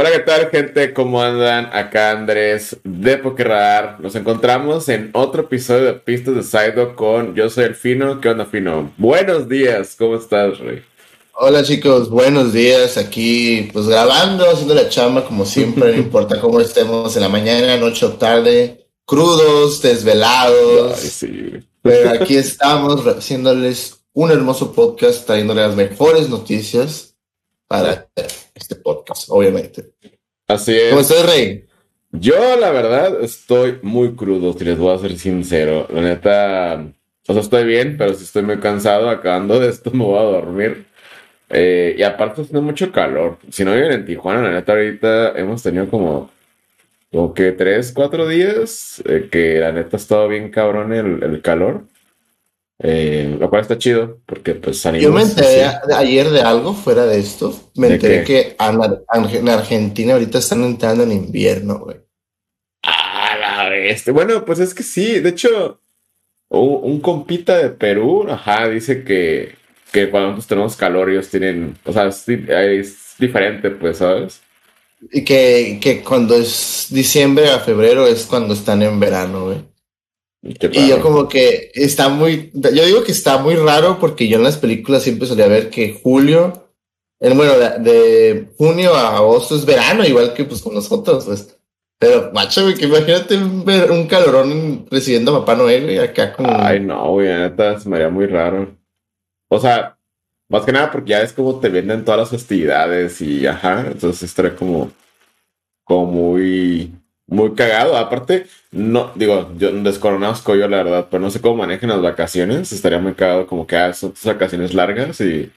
Hola, ¿qué tal, gente? ¿Cómo andan? Acá Andrés de Pokerradar. Nos encontramos en otro episodio de Pistas de Saido con Yo Soy el Fino. ¿Qué onda, Fino? Buenos días, ¿cómo estás, Rey? Hola chicos, buenos días. Aquí pues grabando, haciendo la chamba como siempre, no importa cómo estemos en la mañana, noche o tarde, crudos, desvelados. Ay, sí. Pero aquí estamos haciéndoles un hermoso podcast, trayéndoles las mejores noticias para este podcast, obviamente. Así es. ¿Cómo estás, Rey? Yo, la verdad, estoy muy crudo, si les voy a ser sincero. La neta, o sea, estoy bien, pero si estoy muy cansado. Acabando de esto, me voy a dormir. Eh, y aparte, haciendo mucho calor. Si no viven en Tijuana, la neta, ahorita hemos tenido como, como que tres, cuatro días eh, que la neta ha estado bien cabrón el, el calor. Eh, lo cual está chido, porque pues salimos. Yo me enteré ayer de algo fuera de esto. Me ¿De enteré qué? que en en Argentina ahorita están entrando en invierno, güey. Ah, la bestia. Bueno, pues es que sí. De hecho, un, un compita de Perú, ajá, dice que, que cuando nosotros tenemos calor, ellos tienen. O sea, es, es diferente, pues, ¿sabes? Y que, que cuando es diciembre a febrero es cuando están en verano, güey. Y Y yo como que está muy, yo digo que está muy raro porque yo en las películas siempre solía ver que julio, eh, bueno, de, de junio a agosto es verano, igual que pues con nosotros, pues. Pero, macho, güey, que imagínate un, ver- un calorón recibiendo a Papá Noel, güey, acá con... Ay, no, güey, la neta se me haría muy raro. O sea, más que nada porque ya es como te venden todas las festividades y ajá, entonces estaría como, como muy, muy cagado. Aparte, no, digo, yo desconozco yo la verdad, pero no sé cómo manejan las vacaciones. Estaría muy cagado como que ah, son tus vacaciones largas y,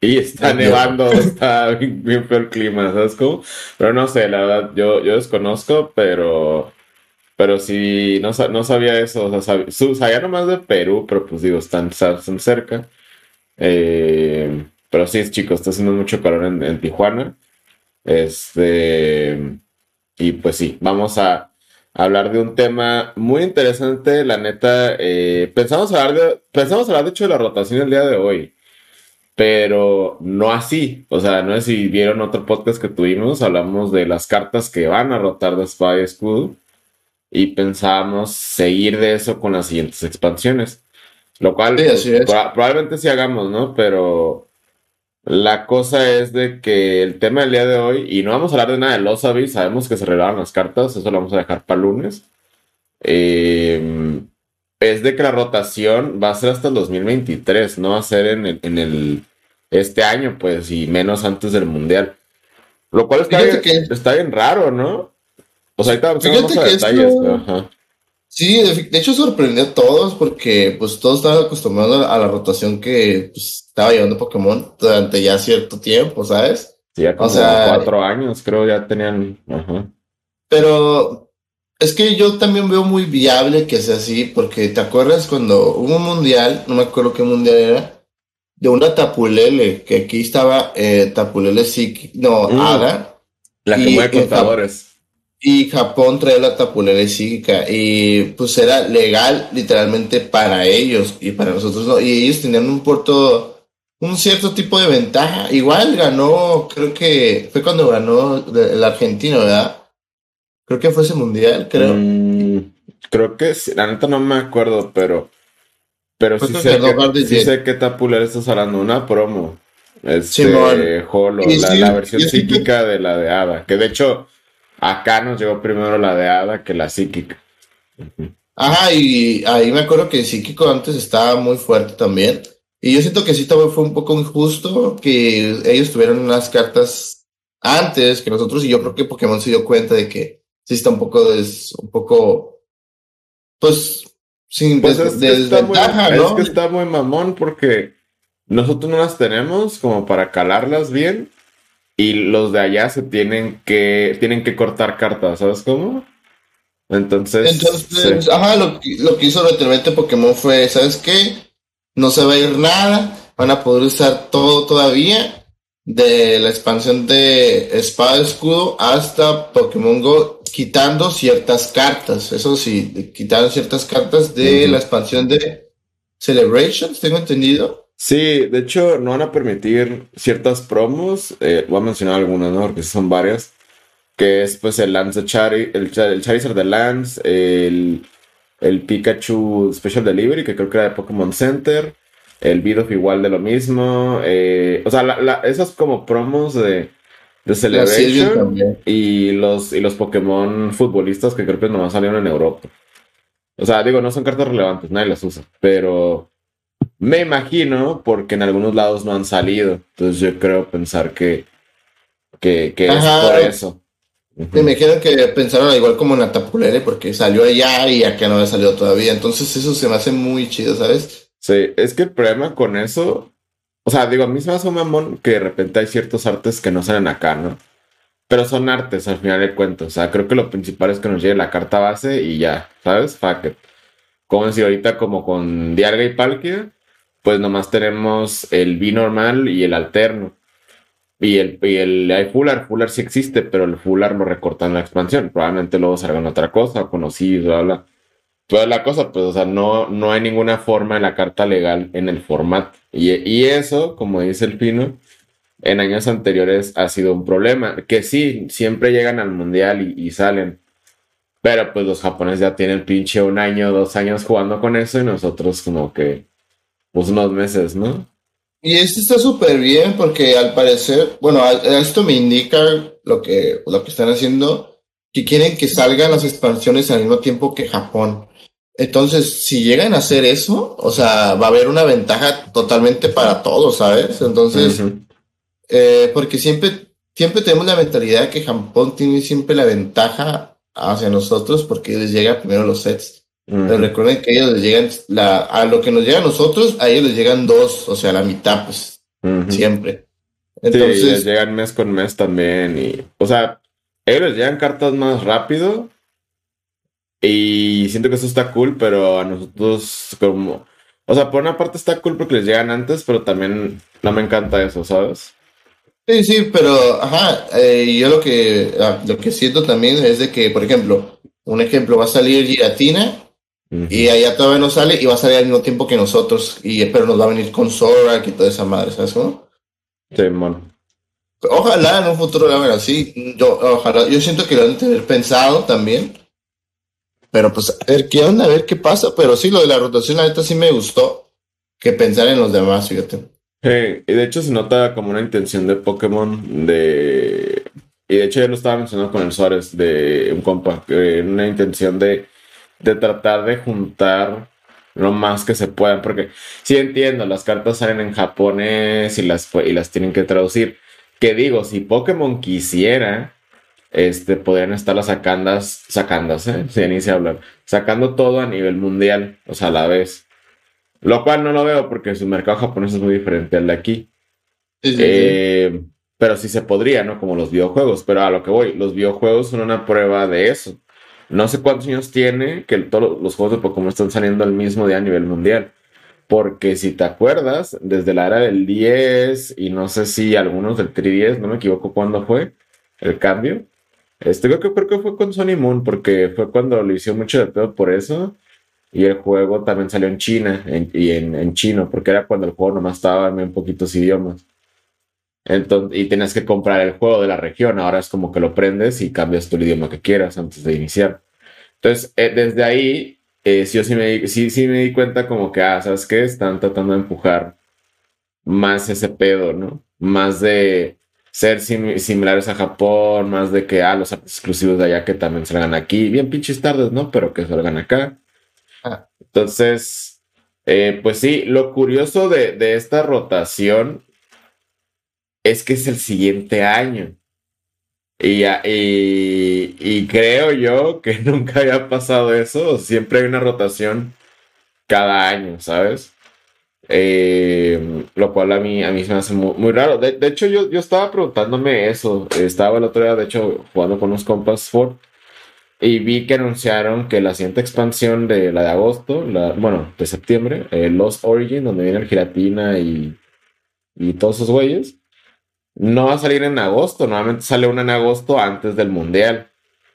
y está nevando, está bien, bien el clima, ¿sabes cómo? Pero no sé, la verdad, yo, yo desconozco, pero... Pero sí, no, no sabía eso, o sea, sabía nomás de Perú, pero pues digo, están, están cerca. Eh, pero sí, chicos, está haciendo mucho calor en, en Tijuana. Este, y pues sí, vamos a hablar de un tema muy interesante, la neta. eh, pensamos hablar de, pensamos hablar de hecho de la rotación el día de hoy, pero no así. O sea, no sé si vieron otro podcast que tuvimos, hablamos de las cartas que van a rotar de Espada y Escudo y pensábamos seguir de eso con las siguientes expansiones. Lo cual Sí, pues, es. probablemente sí hagamos, ¿no? Pero la cosa es de que el tema del día de hoy, y no vamos a hablar de nada de los avis, sabemos que se revelaron las cartas, eso lo vamos a dejar para lunes. eh, es de que la rotación va a ser hasta el 2023, no va a ser en el, en el este año, pues, y menos antes del mundial. Lo cual está, bien, que- está bien raro, ¿no? O sea, ahorita vamos a detalles. esto- pero, ajá. Sí, de, de hecho sorprendió a todos porque pues todos estaban acostumbrados a la rotación que pues, estaba llevando Pokémon durante ya cierto tiempo, ¿sabes? Sí, ya como sea, cuatro años, creo, ya tenían. Ajá. Pero es que yo también veo muy viable que sea así, porque ¿te acuerdas cuando hubo un mundial, no me acuerdo qué mundial era, de una Tapulele, que aquí estaba eh, Tapulele Psiqui, no, Mm. Hada, La que Y- mueve y- contadores. Y Japón traía la Tapulele Psíquica, y pues era legal literalmente para ellos y para nosotros no, y ellos tenían un puerto, un cierto tipo de ventaja, igual ganó, creo que fue cuando ganó el argentino, ¿verdad? Creo que fue ese mundial, creo. Mm, creo que sí, la neta no me acuerdo, pero. Pero sí que sé, que, sí sé qué tapular estás hablando, una promo. Este. Holo, la, la versión psíquica de la de Hada. Que de hecho, acá nos llegó primero la de Hada que la psíquica. Ajá, y ahí me acuerdo que Psíquico antes estaba muy fuerte también. Y yo siento que sí también fue un poco injusto que ellos tuvieran unas cartas antes que nosotros, y yo creo que Pokémon se dio cuenta de que sí está un poco des, un poco pues sin Pues des- es que, muy, desventaja, es ¿no? que está muy mamón porque nosotros no las tenemos como para calarlas bien y los de allá se tienen que tienen que cortar cartas, ¿sabes cómo? Entonces, Entonces, sí. ajá, lo, que- lo que hizo literalmente Pokémon fue, ¿sabes qué? No se va a ir nada, van a poder usar todo todavía, de la expansión de Espada Escudo hasta Pokémon Go, quitando ciertas cartas, eso sí, quitaron ciertas cartas de la expansión de Celebrations, tengo entendido. Sí, de hecho no van a permitir ciertas promos, eh, voy a mencionar algunas, ¿no? Porque son varias. que es pues el Lance de Chari, el, el Charizard de Lance, el, el Pikachu Special Delivery, que creo que era de Pokémon Center, el Bidoff igual de lo mismo, eh, o sea, la, esas como promos de, de Celebration y los, y los Pokémon futbolistas que creo que nomás salieron en Europa. O sea, digo, no son cartas relevantes, nadie las usa, pero me imagino porque en algunos lados no han salido, entonces yo creo pensar que, que, que es por eso. Me imagino que pensaron igual como en la Tapulere porque salió allá y acá no había salido todavía. Entonces eso se me hace muy chido, ¿sabes? Sí, es que el problema con eso, o sea, digo, a mí se me hace un mamón que de repente hay ciertos artes que no salen acá, ¿no? Pero son artes al final de cuentas. O sea, creo que lo principal es que nos llegue la carta base y ya, ¿sabes? Fuck it. Como decir ahorita, como con Dialga y Palkia, pues nomás tenemos el B normal y el alterno. Y el, y el hay Fuller, Fuller sí existe, pero el Fuller lo recortan en la expansión. Probablemente luego salgan otra cosa, conocido, bla, bla. Toda la cosa, pues, o sea, no, no hay ninguna forma en la carta legal en el formato. Y, y eso, como dice el Pino, en años anteriores ha sido un problema. Que sí, siempre llegan al mundial y, salen. Pero pues los japoneses ya tienen pinche un año, dos años jugando con eso y nosotros como que, pues unos meses, ¿no? Y esto está súper bien porque al parecer, bueno, esto me indica lo que, lo que están haciendo, que quieren que salgan las expansiones al mismo tiempo que Japón. Entonces, si llegan a hacer eso, o sea, va a haber una ventaja totalmente para todos, ¿sabes? Entonces, eh, porque siempre, siempre tenemos la mentalidad que Japón tiene siempre la ventaja hacia nosotros porque les llega primero los sets. Pero recuerden que ellos les llegan, la, a lo que nos llega a nosotros, a ellos les llegan dos, o sea, la mitad, pues, siempre. Entonces, sí, les llegan mes con mes también. Y, o sea, ellos les llegan cartas más rápido. Y siento que eso está cool, pero a nosotros, como. O sea, por una parte está cool porque les llegan antes, pero también no me encanta eso, ¿sabes? Sí, sí, pero, ajá, eh, yo lo que, ah, lo que siento también es de que, por ejemplo, un ejemplo, va a salir Giratina y allá todavía no sale y va a salir al mismo tiempo que nosotros, y pero nos va a venir con Zorak y toda esa madre, ¿sabes cómo? Sí. Ojalá en un futuro lo hagan así. Yo, ojalá, yo siento que lo han de tener pensado también. Pero pues, a ver qué onda, a ver qué pasa. Pero sí, lo de la rotación, la neta sí me gustó. Que pensar en los demás, fíjate. y de hecho se nota como una intención de Pokémon de... Y de hecho ya lo estaba mencionando con el Suárez de un compa. una intención de de tratar de juntar lo más que se puedan, porque sí entiendo, las cartas salen en japonés y las, y las tienen que traducir. Que digo, si Pokémon quisiera, este, podrían estar las sacandas, sacandas, ¿eh? Si ni se hablar, sacando todo a nivel mundial, o sea, a la vez. Lo cual no lo veo porque su mercado japonés es muy diferente al de aquí. Eh, pero sí se podría, ¿no? Como los videojuegos. Pero a lo que voy, los videojuegos son una prueba de eso. No sé cuántos años tiene que todos los juegos de Pokémon están saliendo al mismo día a nivel mundial. Porque si te acuerdas, desde la era del 10 y no sé si algunos del 3DS, no me equivoco cuándo fue el cambio. Este creo que, creo que fue con Sony Moon, porque fue cuando lo hizo mucho de pedo por eso. Y el juego también salió en China y en, chino, porque era cuando el juego nomás estaba en poquitos idiomas. Entonces, y tienes que comprar el juego de la región. Ahora es como que lo prendes y cambias tu idioma que quieras antes de iniciar. Entonces, eh, desde ahí, eh, sí, sí, me, sí, sí me di cuenta como que, ah, ¿sabes qué? Están tratando de empujar más ese pedo, ¿no? Más de ser similares a Japón, más de que, ah, los exclusivos de allá que también salgan aquí. Bien pinches tardes, ¿no? Pero que salgan acá. Ah. Entonces, eh, pues sí, lo curioso de, de esta rotación es que es el siguiente año. Y, y, creo yo que nunca había pasado eso. Siempre hay una rotación cada año, ¿sabes? Eh, lo cual a mí, a mí se me hace muy, raro. De, hecho, yo, yo estaba preguntándome eso. Estaba el otro día, de hecho, jugando con unos compas Ford. Y vi que anunciaron que la siguiente expansión de la de agosto, la, bueno, de septiembre, eh, Lost Origin, donde viene el Giratina y, y todos esos güeyes, no va a salir en agosto, normalmente sale una en agosto antes del mundial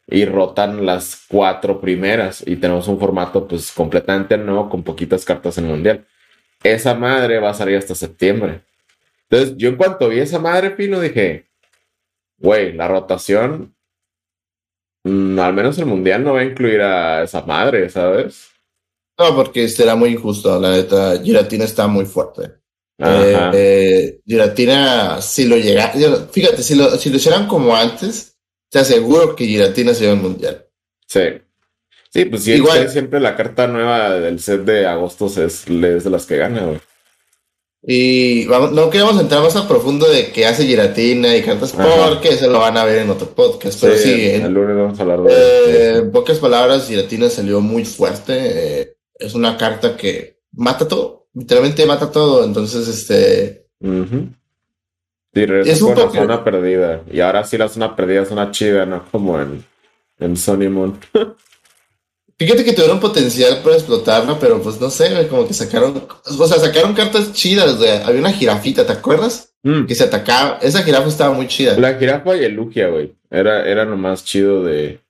y rotan las cuatro primeras y tenemos un formato pues completamente nuevo con poquitas cartas en el mundial. Esa madre va a salir hasta septiembre. Entonces yo en cuanto vi esa madre, Pino, dije, güey, la rotación mm, al menos el mundial no va a incluir a esa madre, ¿sabes? No, porque será muy injusto, la neta. Giratina está muy fuerte. Eh, eh, Giratina, si lo llega, fíjate, si lo, si lo hicieran como antes, te aseguro que Giratina se al mundial. Sí. Sí, pues Igual, siempre la carta nueva del set de agosto es, es de las que gana, güey. Y vamos, no queremos entrar más a profundo de qué hace Giratina y cartas porque eso lo van a ver en otro podcast. Pero sí, el, lunes vamos a hablar de eh, En pocas palabras, Giratina salió muy fuerte. Eh, es una carta que mata todo, literalmente mata todo. Entonces, este. es una zona perdida. Y ahora sí la zona perdida es una chida, ¿no? Como en, en Sony Moon. Fíjate que tuvieron potencial para explotarla, pero pues no sé, como que sacaron, o sea, sacaron cartas chidas, Había una jirafita, ¿te acuerdas? Mm. Que se atacaba. Esa jirafa estaba muy chida. La jirafa y el Lugia, güey. Era, era lo más chido de.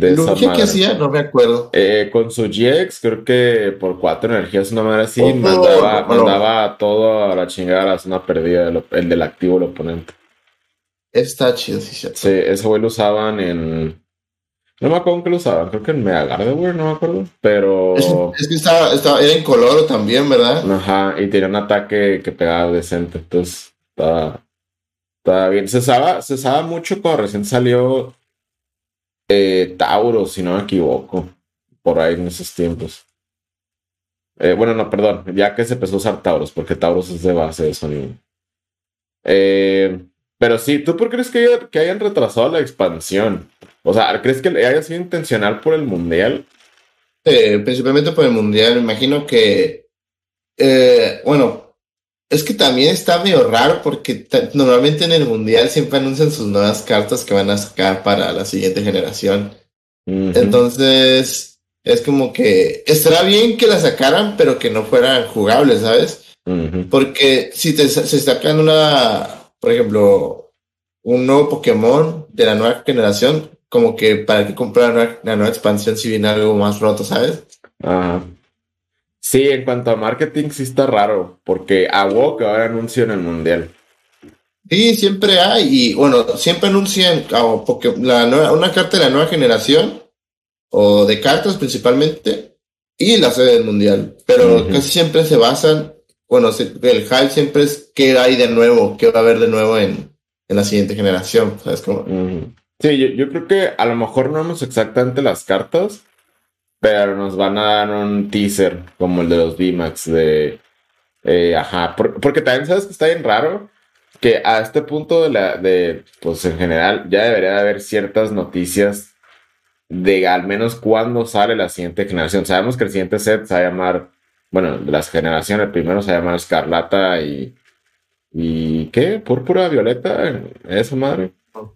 De ¿Lugia qué hacía? No me acuerdo. Eh, con su GX, creo que por cuatro energías, una manera así, mandaba, todo a la chingada a la zona perdida, el del activo, el oponente. Está chido, sí, cierto. Sí, ese güey lo usaban en no me acuerdo que lo usaban, creo que en Mega Gardevoir, no me acuerdo. Pero. Es, que estaba, estaba, era incoloro también, ¿verdad? Ajá, y tenía un ataque que pegaba decente. Entonces, estaba, estaba bien. Se usaba, se usaba mucho cuando recién salió eh, Tauro, si no me equivoco. Por ahí en esos tiempos. Eh, bueno, no, perdón. Ya que se empezó a usar Tauros, porque Tauros es de base de Sony. Eh, pero sí, ¿tú por qué crees que, hayan retrasado la expansión? O sea, ¿crees que haya sido intencional por el mundial? principalmente por el mundial. Imagino que, eh, bueno, es que también está medio raro porque normalmente en el mundial siempre anuncian sus nuevas cartas que van a sacar para la siguiente generación. Entonces, es como que estará bien que la sacaran, pero que no fueran jugables, ¿sabes? Porque si te, se sacan una, por ejemplo, un nuevo Pokémon de la nueva generación, como que para que comprar la nueva, expansión si viene algo más roto, ¿sabes? Ajá. Sí, en cuanto a marketing sí está raro, porque a WoW ahora anuncian el mundial. Sí, siempre hay, y bueno, siempre anuncian oh, porque la nueva, una carta de la nueva generación, o de cartas principalmente, y la sede del mundial. Pero casi siempre se basan, bueno, el hype siempre es qué hay de nuevo, qué va a haber de nuevo en, en la siguiente generación, ¿sabes? Sí, yo, creo que a lo mejor no vemos exactamente las cartas, pero nos van a dar un teaser como el de los VMAX de... Eh, ajá, porque también sabes que está bien raro que a este punto de la, de, pues en general, ya debería de haber ciertas noticias de al menos cuándo sale la siguiente generación. Sabemos que el siguiente set se va a llamar, bueno, las generaciones, el primero se va a llamar Escarlata y, y ¿qué? Púrpura, Violeta, eso madre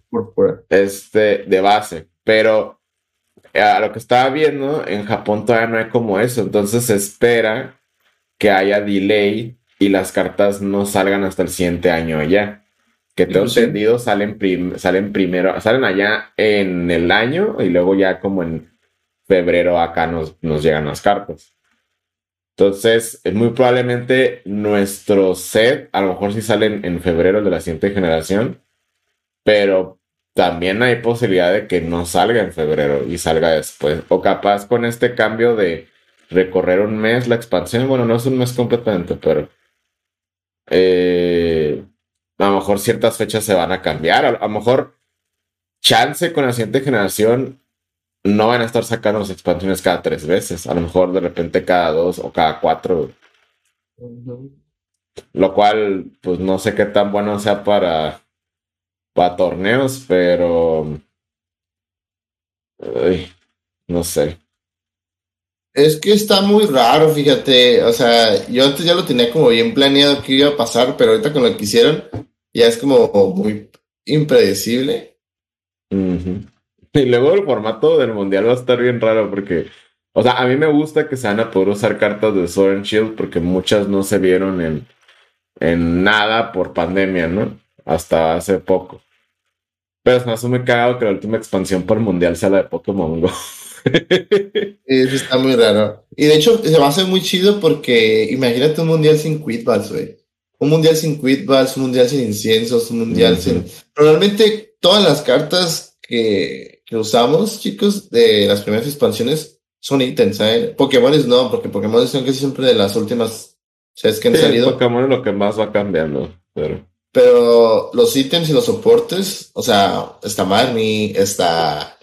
por Este, de base. Pero a lo que estaba viendo, en Japón todavía no hay como eso. Entonces se espera que haya delay y las cartas no salgan hasta el siguiente año allá. Que tengo entendido, salen, salen primero, salen allá en el año y luego ya como en febrero acá nos, nos llegan las cartas. Entonces, muy probablemente nuestro set, a lo mejor si salen en febrero de la siguiente generación, pero también hay posibilidad de que no salga en febrero y salga después. O capaz con este cambio de recorrer un mes la expansión, bueno, no es un mes completamente, pero eh, a lo mejor ciertas fechas se van a cambiar. A, lo mejor chance con la siguiente generación no van a estar sacando las expansiones cada tres veces. A lo mejor de repente cada dos o cada cuatro. Lo cual, pues no sé qué tan bueno sea para para torneos, pero... no sé. Es que está muy raro, fíjate. O sea, yo antes ya lo tenía como bien planeado que iba a pasar, pero ahorita con lo que hicieron, ya es como muy impredecible. Y luego el formato del mundial va a estar bien raro porque, o sea, a mí me gusta que se van a poder usar cartas de Sword and Shield porque muchas no se vieron en, en nada por pandemia, ¿no? Hasta hace poco. Pero es más muy cagado que la última expansión por mundial sea la de Pokémon Go. Eso está muy raro. Y de hecho, se va a hacer muy chido porque imagínate un mundial sin Quidballs, güey. Un mundial sin Quidballs, un mundial sin inciensos, un mundial sin. Normalmente todas las cartas que, que usamos, chicos, de las primeras expansiones son ítems, ¿eh? Pokémon no, porque Pokémon son casi siempre de las últimas sets que han Sí, salido. Pokémon es lo que más va cambiando. Pero... Pero los ítems y los soportes, o sea, está Marnie, está,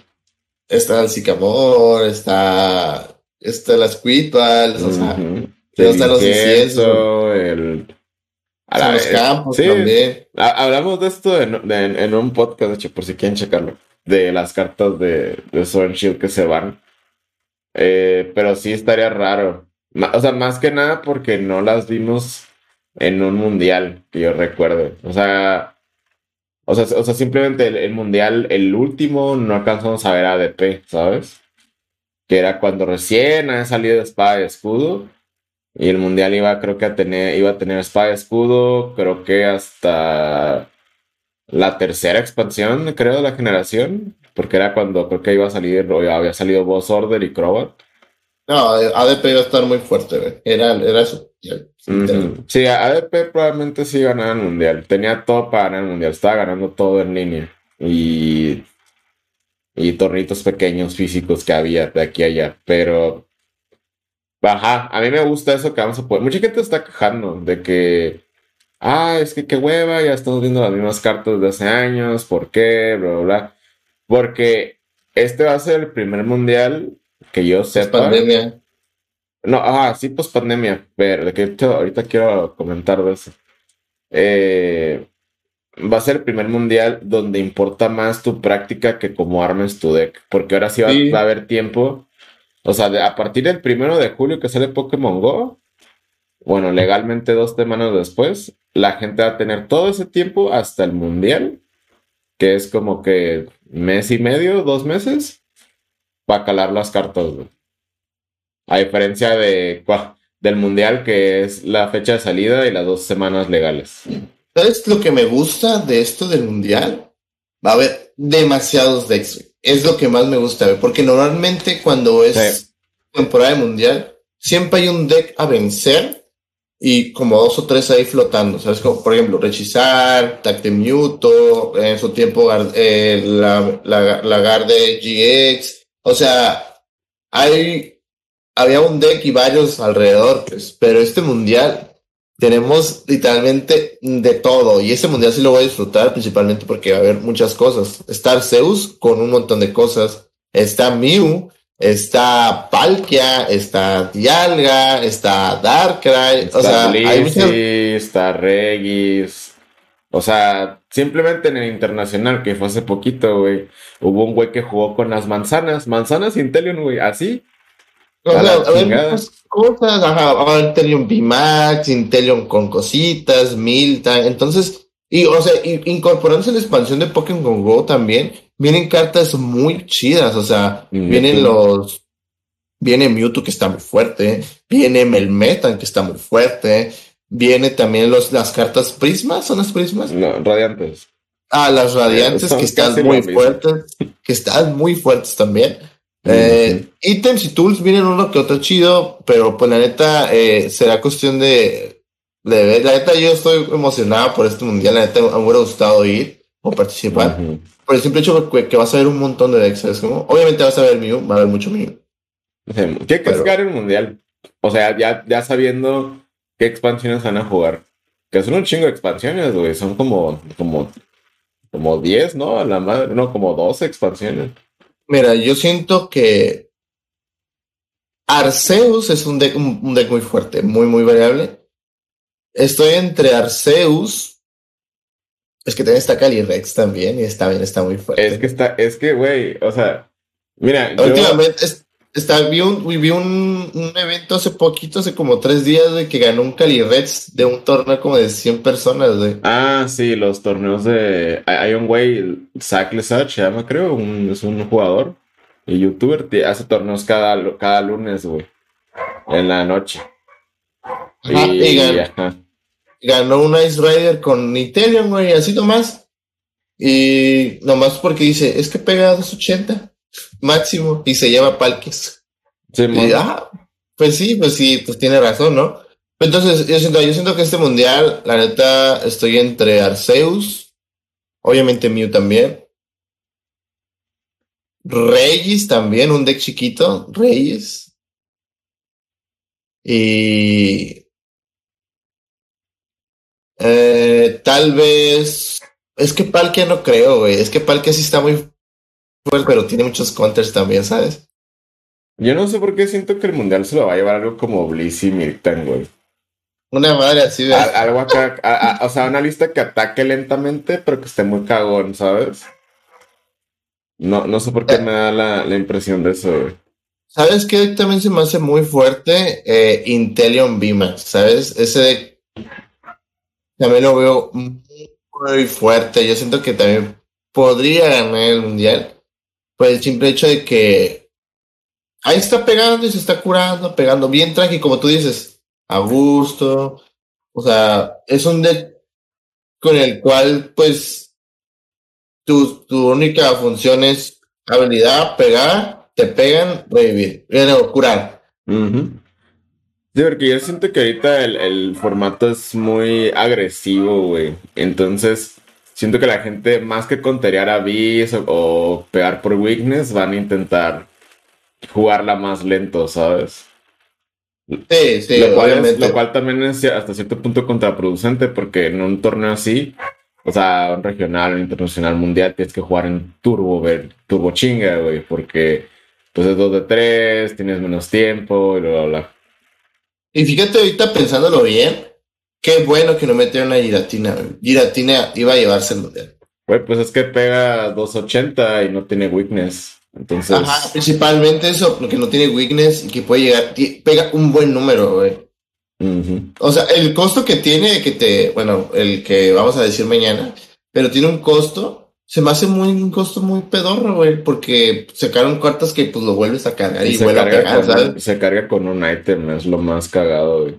está el Sycamore, está, está la Squidward, o sea, pero están los incienso, el... A la- los eh, campos sí, también. ha- Hablamos de esto en, de- en un podcast, de hecho, por si quieren checarlo, de las cartas de, de Sword Shield que se van. Eh, pero sí estaría raro. O sea, más que nada porque no las vimos en un mundial, que yo recuerde. O sea, o sea, o sea simplemente el, mundial, el último, no alcanzamos a ver ADP, ¿sabes? Que era cuando recién había salido espada y escudo. Y el mundial iba, creo que a tener, iba a tener espada y escudo, creo que hasta la tercera expansión, creo, de la generación. Porque era cuando creo que iba a salir, había salido Boss Order y Crobat. No, ADP iba a estar muy fuerte, güey. Era, era eso. Sí, ADP probablemente sí ganaba el mundial. Tenía todo para ganar el mundial. Estaba ganando todo en línea. Y, y tornitos pequeños físicos que había de aquí a allá. Pero, ajá, a mí me gusta eso que vamos a poder. Mucha gente está quejando de que, ah, es que qué hueva, ya estamos viendo las mismas cartas de hace años. ¿Por qué? Bla, bla, bla. Porque este va a ser el primer mundial que yo sepa. pandemia. No, ah, sí, pues pandemia, pero que ahorita quiero comentar de eso. Eh, va a ser el primer mundial donde importa más tu práctica que cómo armes tu deck, porque ahora sí va, Sí. va a haber tiempo. O sea, de- a partir del primero de julio que sale Pokémon Go, bueno, legalmente dos semanas después, la gente va a tener todo ese tiempo hasta el mundial, que es como que mes y medio, dos meses, para calar las cartas, güey. A diferencia de, del mundial, que es la fecha de salida y las dos semanas legales. ¿Sabes lo que me gusta de esto del mundial? Va a haber demasiados decks. Es lo que más me gusta, güey, porque normalmente cuando es Sí. temporada de mundial, siempre hay un deck a vencer y como dos o tres ahí flotando, ¿sabes? Como, por ejemplo, Rechizar, Tacte Mewtwo, en su tiempo Gar- eh, la, la, Lagarde GX, o sea, hay, había un deck y varios alrededor, pues, pero este mundial tenemos literalmente de todo y ese mundial sí lo voy a disfrutar principalmente porque va a haber muchas cosas. Está Arceus con un montón de cosas, está Mew, está Palkia, está Dialga, está Darkrai, o sea, Está hay muchas... Blissey, está Regis. O sea, simplemente en el internacional, que fue hace poquito, güey, hubo un güey que jugó con las manzanas, manzanas Intelion, güey, así. O A sea, la a ver, chingada. muchas cosas, ajá, Intelion VMAX, Intelion con cositas, Miltan, entonces, y, o sea, y- incorporándose la expansión de Pokémon Go también, vienen cartas muy chidas, o sea, Mewtwo. vienen los, viene Mewtwo que está muy fuerte, viene Melmetan que está muy fuerte, viene también los, las cartas Prismas, ¿son las Prismas? No, radiantes. Ah, las radiantes Son que están muy fuertes, que están muy fuertes también. Eh, ítems y tools vienen uno que otro chido, pero pues la neta eh, será cuestión de, de ver. La neta yo estoy emocionado por este mundial, la neta me hubiera gustado ir o participar. Por el simple hecho que, que vas a ver un montón de decks, ¿sabes cómo? Obviamente vas a ver Mew, va a haber mucho Mew. Sí, ¿Qué Pero- el mundial? O sea, ya, ya sabiendo qué expansiones van a jugar. Que son un chingo de expansiones, güey. Son como, como, como 10, ¿no? A la madre. No, como 12 expansiones. Mira, yo siento que Arceus es un deck, un, deck muy fuerte, muy, muy variable. Estoy entre Arceus. Es que también está Calyrex también, y está bien, está muy fuerte. Es que está, es que, güey, o sea, mira, yo, Últimamente es- está, vi, un, vi un, un evento hace poquito, hace como tres días, de que ganó un Calyrex de un torneo como de 100 personas, güey. ah, sí, los torneos de, hay, un güey, Zach Lesage, se llama, creo, un- es un jugador y youtuber, hace torneos cada, cada lunes, güey, en la noche. Ajá, y, y ganó, ajá. ganó un Ice Rider con Nitelion, güey, así nomás. Y nomás porque dice, es que pega a 280 máximo y se llama Palkis. Sí, Y, ah, pues sí, pues sí, pues tiene razón, ¿no? Entonces, yo siento, yo siento que este mundial, la neta, estoy entre Arceus, obviamente Mew también. Reyes también, un deck chiquito, Reyes. Y eh, tal vez. Es que Palkia no creo, güey. Es que Palkia sí está muy pero tiene muchos counters también, ¿sabes? Yo no sé por qué siento que el mundial se lo va a llevar algo como Blizz y Milton, güey. Una madre así de. algo acá, o sea, una lista que ataque lentamente, pero que esté muy cagón, ¿sabes? No, no sé por qué me da la, la impresión de eso, güey. ¿Sabes qué también se me hace muy fuerte? Eh, Intelion Bimax, ¿sabes? Ese también lo veo muy fuerte. Yo siento que también podría ganar el mundial por el simple hecho de que ahí está pegando y se está curando, pegando bien tranqui, como tú dices, a gusto. O sea, es un deck con el cual, pues, tu, tu única función es habilidad, pegar, te pegan, revivir, o curar. Sí, porque yo siento que ahorita el, formato es muy agresivo, güey. Entonces, siento que la gente, más que conterear a bis o, pegar por weakness, van a intentar jugarla más lento, ¿sabes? Sí, sí, lo cual, lo cual también es hasta cierto punto contraproducente, porque en un torneo así, o sea, un regional, un internacional, mundial, tienes que jugar en turbo, ver, turbo chinga, güey, porque pues es 2 de 3, tienes menos tiempo y bla, bla, bla. Y fíjate ahorita pensándolo bien, qué bueno que no metieron a Giratina. Giratina iba a llevarse el mundial. Güey, pues es que pega 280 y no tiene weakness. Entonces. Ajá, principalmente eso, porque no tiene weakness y que puede llegar, pega un buen número, güey. O sea, el costo que tiene, que te, bueno, el que vamos a decir mañana, pero tiene un costo se me hace muy un costo muy pedorro, güey, porque sacaron cartas que pues lo vuelves a cargar y, vuelve a pegar, ¿sabes? Se carga con un ítem, es lo más cagado, güey.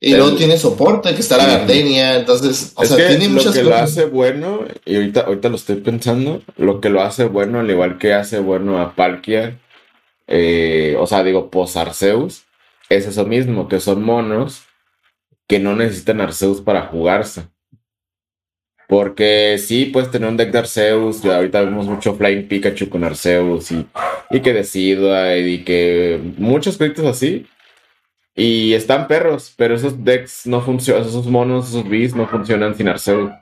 Y luego tiene soporte, que está la gardenia, entonces, o sea, tiene muchas cosas. Lo que lo hace bueno, y ahorita, ahorita lo estoy pensando, lo que lo hace bueno, al igual que hace bueno a Palkia, eh, o sea, digo, post Arceus, es eso mismo, que son monos que no necesitan Arceus para jugarse. Porque sí, puedes tener un deck de Arceus. Ya ahorita vemos mucho Flying Pikachu con Arceus y, y que decida y que muchos proyectos así. Y están perros, pero esos decks no funcionan, esos monos, esos bees no funcionan sin Arceus.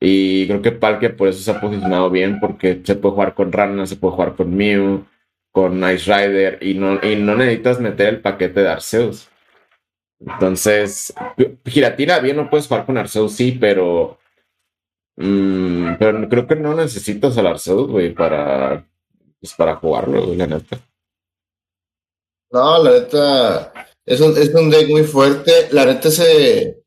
Y creo que Palkia por eso se ha posicionado bien, porque se puede jugar con Rana, se puede jugar con Mew, con Ice Rider, y no, y no necesitas meter el paquete de Arceus. Entonces, Giratina bien no puedes jugar con Arceus, sí, pero Mm, pero creo que no necesitas al Arceus, güey, para, pues, para jugarlo, la neta. No, la neta, es un, es un deck muy fuerte. La neta se...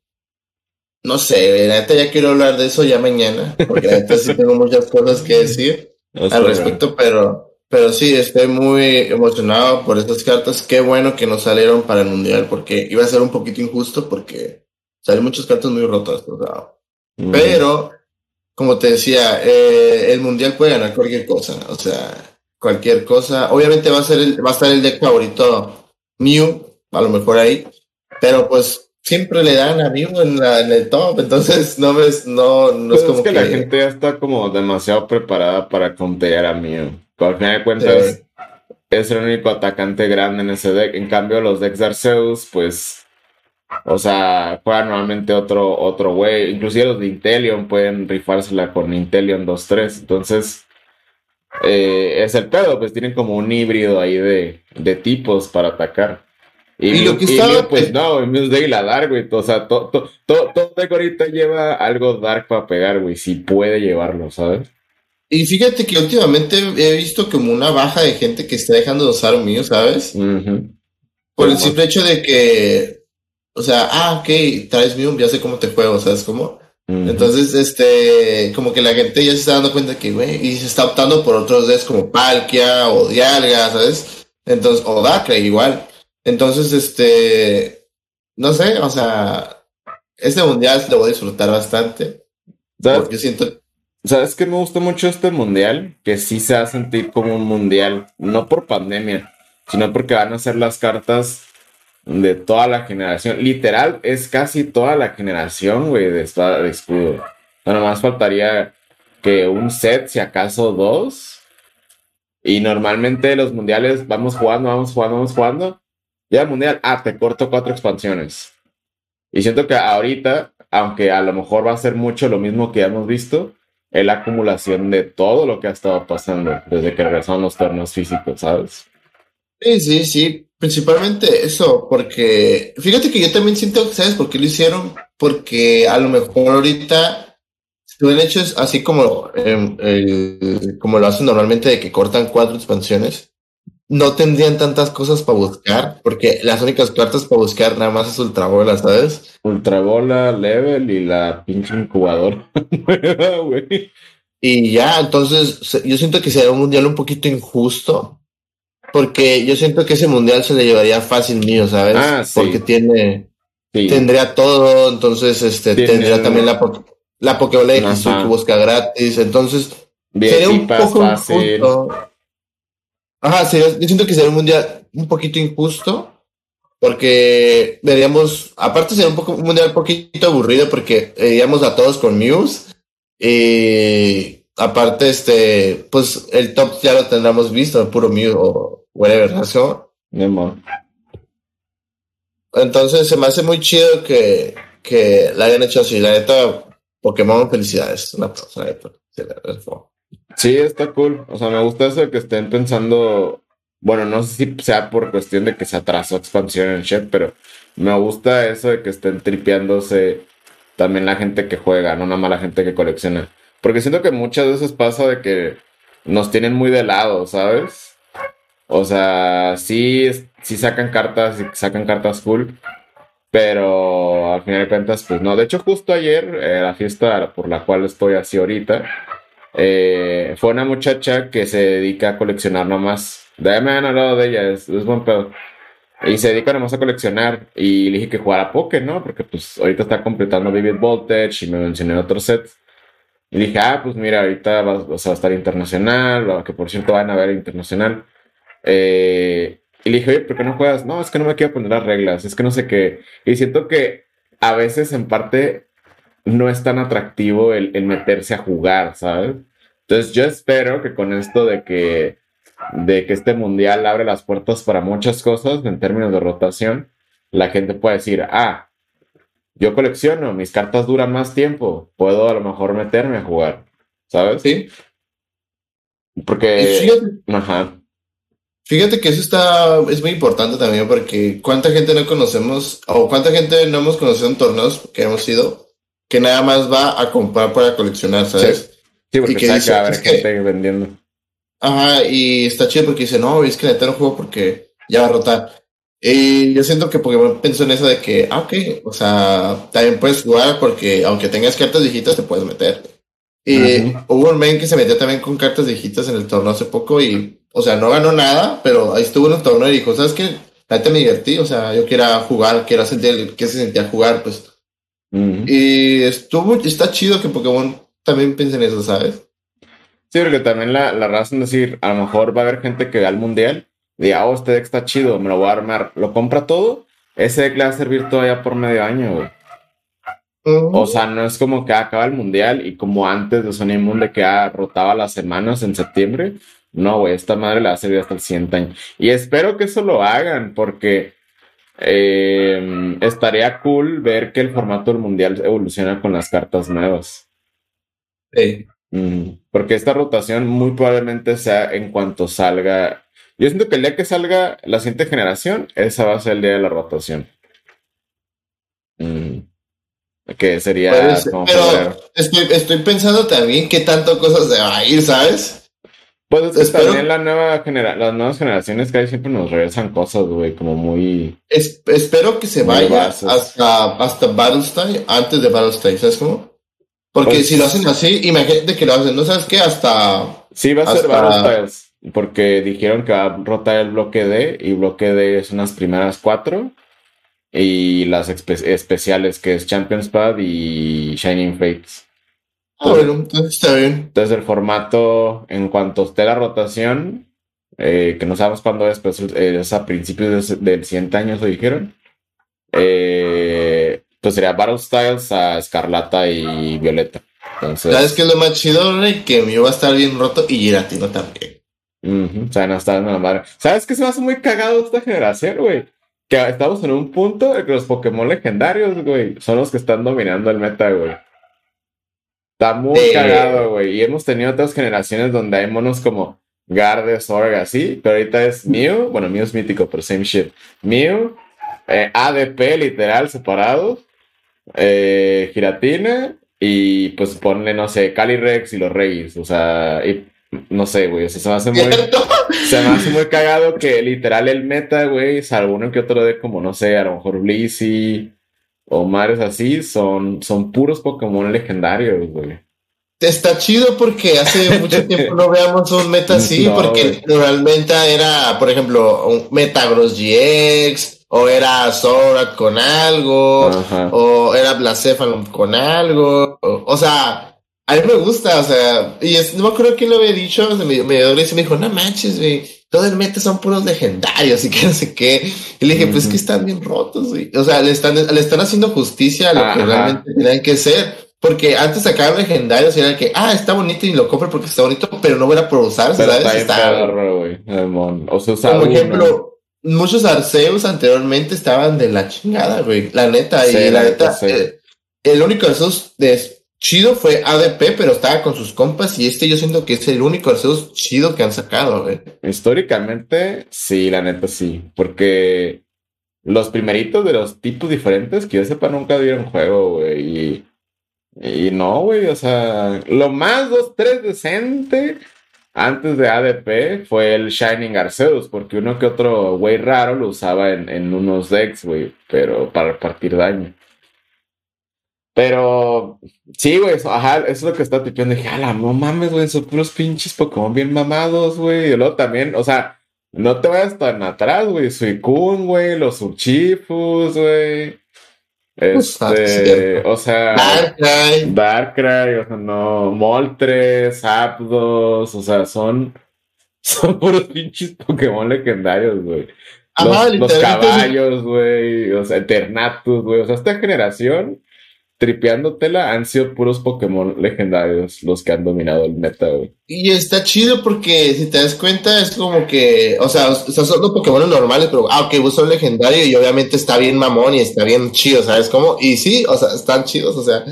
No sé, la neta ya quiero hablar de eso ya mañana, porque la neta sí tengo muchas cosas que decir al respecto, pero, pero sí, estoy muy emocionado por estas cartas. Qué bueno que nos salieron para el Mundial, porque iba a ser un poquito injusto, porque salen muchas cartas muy rotas, pero como te decía, eh, el mundial puede ganar cualquier cosa, o sea, cualquier cosa. Obviamente va a ser el, va a estar el deck favorito Mew, a lo mejor ahí, pero pues siempre le dan a Mew en, la, en el top, entonces no ves, no, no es pues como que, la gente ya está como demasiado preparada para contear a Mew. Al final de cuentas, es el único atacante grande en ese deck. En cambio, los decks de Arceus, pues o sea, juega normalmente otro, otro güey. Inclusive los de Intelion pueden rifársela con Intelion 2-3. Entonces, eh, es el pedo, pues tienen como un híbrido ahí de, de tipos para atacar. Y, lo que estaba. pues no, en vez de la dark, güey. O sea, todo, todo, todo, todo ahorita lleva algo dark para pegar, güey. Si puede llevarlo, ¿sabes? Y fíjate que últimamente he visto como una baja de gente que está dejando de usar mío, ¿sabes? Por el simple hecho de que o sea, ah, ok, traes Mew, ya sé cómo te juego, ¿sabes cómo? Entonces, este, como que la gente ya se está dando cuenta que, güey, y se está optando por otros decks como Palkia o Dialga, ¿sabes? Entonces, o Dakra igual. Entonces, este, no sé, o sea, este mundial lo voy a disfrutar bastante. ¿Sabes? Porque siento... ¿Sabes qué me gusta mucho este mundial? Que sí se va a sentir como un mundial, no por pandemia, sino porque van a ser las cartas de toda la generación. Literal, es casi toda la generación, güey, de espada de escudo. Nada más faltaría que un set, si acaso dos. Y normalmente los mundiales vamos jugando, vamos jugando, vamos jugando. Ya el mundial, ah, te corto cuatro expansiones. Y siento que ahorita, aunque a lo mejor va a ser mucho lo mismo que ya hemos visto, es la acumulación de todo lo que ha estado pasando desde que regresaron los torneos físicos, ¿sabes? Sí, sí, sí. Principalmente eso, porque fíjate que yo también siento, ¿sabes por qué lo hicieron? Porque a lo mejor ahorita, lo hubieran hecho así como, eh, como lo hacen normalmente, de que cortan cuatro expansiones, no tendrían tantas cosas para buscar, porque las únicas cartas para buscar nada más es Ultrabola, ¿sabes? Ultrabola, Level y la pinche incubador. y ya, entonces yo siento que sería un mundial un poquito injusto, porque yo siento que ese mundial se le llevaría fácil mío, ¿sabes? Ah, porque tiene, tendría todo, entonces este, tendría también la, la Pokébola de que busca gratis, entonces sería un poco injusto Ajá, sí, yo siento que sería un mundial un poquito injusto, porque veríamos, aparte sería un, poco, un mundial un poquito aburrido, porque veríamos a todos con Muse, y aparte, este, pues el top ya lo tendremos visto, puro Muse o whatever, ¿no? Entonces se me hace muy chido que, que la hayan hecho así. La neta, Pokémon, felicidades. Una persona, Sí, está cool. O sea, me gusta eso de que estén pensando. Bueno, no sé si sea por cuestión de que se atrasó expansión en Chef, pero me gusta eso de que estén tripeándose también la gente que juega, no nada más la gente que colecciona. Porque siento que muchas veces pasa de que nos tienen muy de lado, ¿sabes? O sea, sí, sí sacan cartas sacan cartas cool, pero al final de cuentas, pues no. De hecho, justo ayer, la fiesta por la cual estoy así ahorita, eh, fue una muchacha que se dedica a coleccionar nomás. De me han hablado de ella, es, buen pedo. Y se dedica nomás a coleccionar. Y le dije que jugara Poké, ¿no? Porque pues ahorita está completando Vivid Voltage y me mencioné otros sets. Y dije, ah, pues mira, ahorita va, a estar internacional, que por cierto van a ver internacional. Eh, y le dije, oye, ¿por qué no juegas? No, es que no me quiero poner las reglas, es que no sé qué. Y siento que a veces en parte no es tan atractivo el, meterse a jugar, ¿sabes? Entonces yo espero que con esto de que, de que este mundial abre las puertas para muchas cosas en términos de rotación, la gente pueda decir, ah, yo colecciono, mis cartas duran más tiempo, puedo a lo mejor meterme a jugar, ¿sabes? Sí. Porque... Fíjate, Ajá. Fíjate que eso está, es muy importante también porque cuánta gente no conocemos o cuánta gente no hemos conocido en torneos que hemos ido que nada más va a comprar para coleccionar, ¿sabes? Sí, porque sabe que va a haber gente vendiendo. Ajá, y está chido porque dice, no, es que neta no juego porque ya va a rotar. Y yo siento que Pokémon pensó en eso de que, ah, ok, o sea, también puedes jugar porque aunque tengas cartas viejitas te puedes meter. Y hubo un men que se metió también con cartas viejitas en el torneo hace poco y, o sea, no ganó nada, pero ahí estuvo en el torneo y dijo, ¿sabes qué? La me divertí, o sea, yo quiero jugar, quiero sentir que se sentía jugar, pues y estuvo, está chido que Pokémon también piense en eso, ¿sabes? Sí, porque también la, la razón de decir, a lo mejor va a haber gente que va al mundial y diga, oh, este deck está chido, me lo voy a armar, lo compra todo, ese deck le va a servir todavía por medio año, güey. O sea, no es como que acaba el mundial y como antes de Sony Moon de que rotaba las semanas en septiembre. No, güey, esta madre le va a servir hasta el siguiente año. Y espero que eso lo hagan porque eh, estaría cool ver que el formato del mundial evoluciona con las cartas nuevas. Sí. porque esta rotación muy probablemente sea en cuanto salga. Yo siento que el día que salga la siguiente generación, esa va a ser el día de la rotación. Que sería pero estoy, estoy, pensando también qué tanto cosas se va a ir, ¿sabes? Pues Espero... también la nueva genera las nuevas generaciones que hay siempre nos regresan cosas, güey, como muy... espero que se vaya hasta, hasta Battlestyle, antes de Battlestyle, ¿sabes cómo? Porque pues si lo hacen así, imagínate que lo hacen, ¿no sabes qué? Hasta... Sí, va a ser Battlestyles, porque dijeron que va a rotar el bloque D, y bloque D son las primeras cuatro, y las especiales, que es Champions Pad y Shining Fates. Ah, bueno, entonces está bien. Entonces el formato, en cuanto esté la rotación, eh, que no sabemos cuándo es, pero es a principios del 100 años, lo dijeron. Eh, pues sería Battle Styles a Escarlata y Violeta. Entonces, ¿Sabes qué es lo más chido, Rey? Que mío va a estar bien roto y Giratino también. O sea, no está la madre. ¿Sabes qué se me hace muy cagado esta generación, güey? Que estamos en un punto en que los Pokémon legendarios, güey, son los que están dominando el meta, güey. Está muy cagado, güey. Y hemos tenido otras generaciones donde hay monos como Garde, Zorg, así. Pero ahorita es Mew. Bueno, Mew es mítico, pero same shit. Mew, eh, ADP, literal, separados. Eh, Giratina. Y pues ponle, no sé, Calyrex y los Reyes. O sea, y no sé, güey. O sea, se me hace muy. ¿Cierto? Se me hace muy cagado que literal el meta, güey, salvo uno que otro de como, no sé, a lo mejor Blissey o mares así, son, son puros Pokémon legendarios, güey. Está chido porque hace mucho tiempo no veamos un meta así, No, porque normalmente era, por ejemplo, un Metagross GX, o era Zorak con algo, Ajá. o era Blacephalon con algo, o, o sea, a mí me gusta, o sea, y es, no me acuerdo quién lo había dicho, me, me dio y me dijo, no manches, güey, todo el meta son puros legendarios y que no sé qué, y le dije, pues es Ujú. que están bien rotos, güey, o sea, le están, le están haciendo justicia a lo que realmente tenían que ser. Porque antes sacaban legendarios y era que, ah, está bonito y lo compro porque está bonito, pero no era por usarse, Pero ¿sabes? está güey. O se usa como uno. ejemplo, muchos Arceus anteriormente estaban de la chingada, güey. La neta, Sí, y la la neta, neta, sí. eh, el único Arceus de chido fue ADP, pero estaba con sus compas y este yo siento que es el único Arceus chido que han sacado, güey. Históricamente, sí, la neta sí. Porque los primeritos de los tipos diferentes que yo sepa nunca dieron juego, güey. Y, no, güey. O sea, lo más dos, tres decente antes de ADP fue el Shining Arceus. Porque uno que otro güey raro lo usaba en, en unos decks, güey. Pero para repartir daño. Pero sí, güey, eso, ajá, eso es lo que está tipeando. Dije, ala, no mames, güey, son puros pinches Pokémon bien mamados, güey. Y luego también, o sea, no te vayas tan atrás, güey. Suicune, güey, los Urchifus, güey. Este, o sea, Darkrai, Darkrai, o sea, no, Moltres, Zapdos, o sea, son, son puros pinches Pokémon legendarios, güey. Los, los caballos, güey, o sea, Eternatus, güey, o sea, esta generación, tripeándotela, han sido puros Pokémon legendarios los que han dominado el meta, güey. Y está chido porque si te das cuenta es como que, o sea, o sea, son los Pokémon normales, pero ah, ok, vos sos legendario y obviamente está bien mamón y está bien chido, ¿sabes cómo? Y sí, o sea, están chidos, o sea,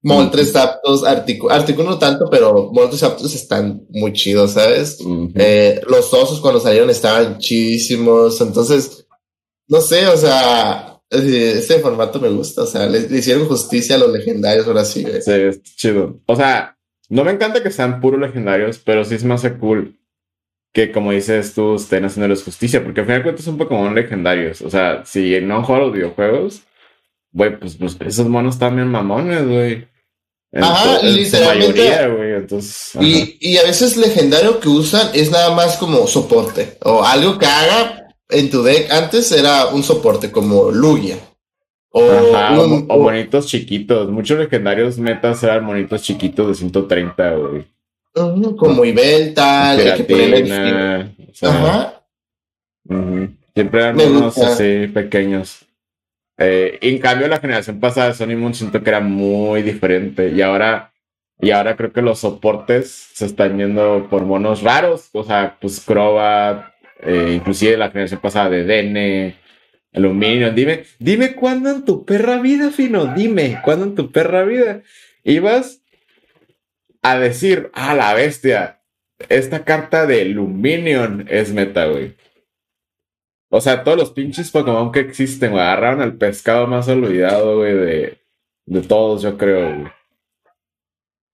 Moltres, Zapdos, Articuno, Articuno no tanto, pero Moltres, Zapdos están muy chidos, ¿sabes? Eh, los osos cuando salieron estaban chidísimos, entonces, no sé, o sea, este formato me gusta, o sea, le, le hicieron justicia a los legendarios ahora sí, güey. Sí, es chido. O sea, no me encanta que sean puros legendarios, pero sí es más cool que, como dices tú, estén haciéndoles justicia, porque al final de cuentas son Pokémon legendarios. O sea, si no han jugado los videojuegos, güey, pues, pues esos monos también mamones, güey. En Ajá, su- en su literalmente. mayoría, güey, entonces. ajá. Y, y a veces legendario que usan es nada más como soporte o algo que haga en tu deck. Antes era un soporte como Lugia. O, Ajá, o, un- o monitos chiquitos. Muchos legendarios metas eran monitos chiquitos de 130, güey. como fin. Piratina. o sea, Ajá. Ujú. Siempre eran Me unos gusta. así pequeños. Eh, en cambio, la generación pasada de Sony Moon siento que era muy diferente. Y ahora, y ahora creo que los soportes se están yendo por monos raros. O sea, pues Crobat, eh, inclusive la generación pasada de Dene, Aluminio. Dime, dime cuándo en tu perra vida, Fino. Dime, cuándo en tu perra vida ibas a decir, a la bestia, esta carta de Luminion es meta, güey. O sea, todos los pinches Pokémon que existen, güey, agarraron al pescado más olvidado, güey, de, de todos, yo creo, güey.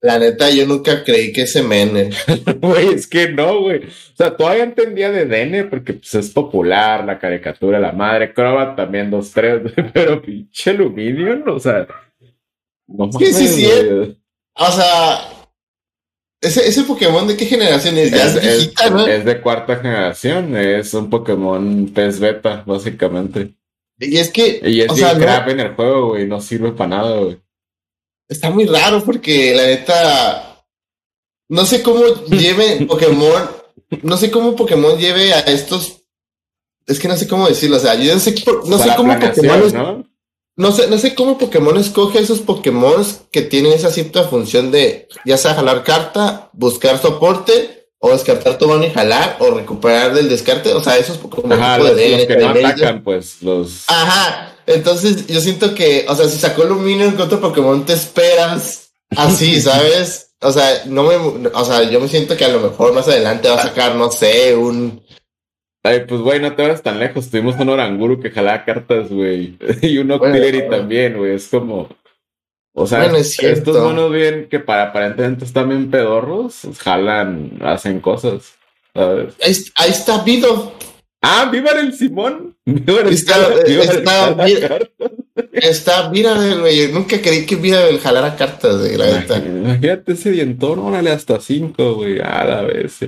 La neta, yo nunca creí que ese mene. Güey, es que no, güey. O sea, todavía entendía de Dene porque pues, es popular, la caricatura, la madre. Crobat también, dos, tres, güey, pero pinche Luminion, o sea. No Sí, sí, sí, güey. O sea, ese, ese Pokémon de qué generación es? Ya es, Es, es- viejita, ¿no? es de cuarta generación, es un Pokémon pez beta, básicamente. y es que, Y es o sea, no- en el juego, güey, no sirve para nada, güey. Está muy raro porque la neta, no sé cómo lleve Pokémon, no sé cómo Pokémon lleve a estos, es que no sé cómo decirlo, o sea, yo no sé, no sé cómo Pokémon, ¿no? no sé, no sé cómo Pokémon escoge esos Pokémon que tienen esa cierta función de, ya sea jalar carta, buscar soporte o descartar tu mano y jalar, o recuperar del descarte, o sea, esos como Ajá, los, de los que no de- atacan, pues, los... Ajá, entonces yo siento que, o sea, si sacó Luminous contra Pokémon, te esperas así, ¿sabes? O sea, no me, o sea, yo me siento que a lo mejor más adelante va a sacar, no sé, un, Ay, pues, güey, no te vayas tan lejos. Tuvimos un Oranguru que jalaba cartas, güey. y un Octillery bueno. también, güey. Es como... O sea, Bueno, es estos monos bien que para aparentemente están bien pedorros, jalan, hacen cosas, ¿sabes? ahí, ahí está Vido, Ah, viva el Simón. Viva el Está- viva el está- mira. cartas. está Mirabel, güey, nunca creí que Mirabel jalara cartas, güey, la neta. Imagínate ese dientón, órale hasta cinco, güey, a la vez.